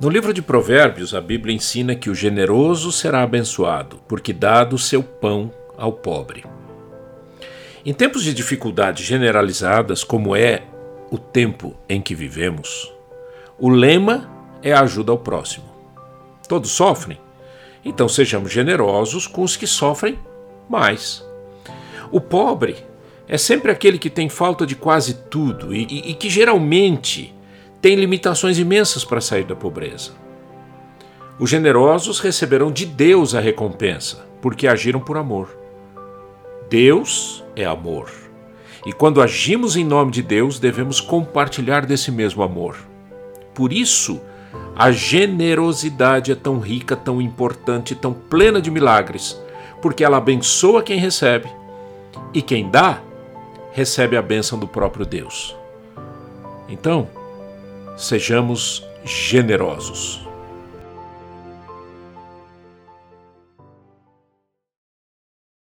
No livro de Provérbios, a Bíblia ensina que o generoso será abençoado, porque dado seu pão ao pobre. Em tempos de dificuldades generalizadas, como é o tempo em que vivemos, o lema é a ajuda ao próximo. Todos sofrem? Então sejamos generosos com os que sofrem mais. O pobre é sempre aquele que tem falta de quase tudo e, e, e que geralmente tem limitações imensas para sair da pobreza. Os generosos receberão de Deus a recompensa, porque agiram por amor. Deus é amor. E quando agimos em nome de Deus, devemos compartilhar desse mesmo amor. Por isso, a generosidade é tão rica, tão importante, tão plena de milagres, porque ela abençoa quem recebe, e quem dá, recebe a bênção do próprio Deus. Então, sejamos generosos.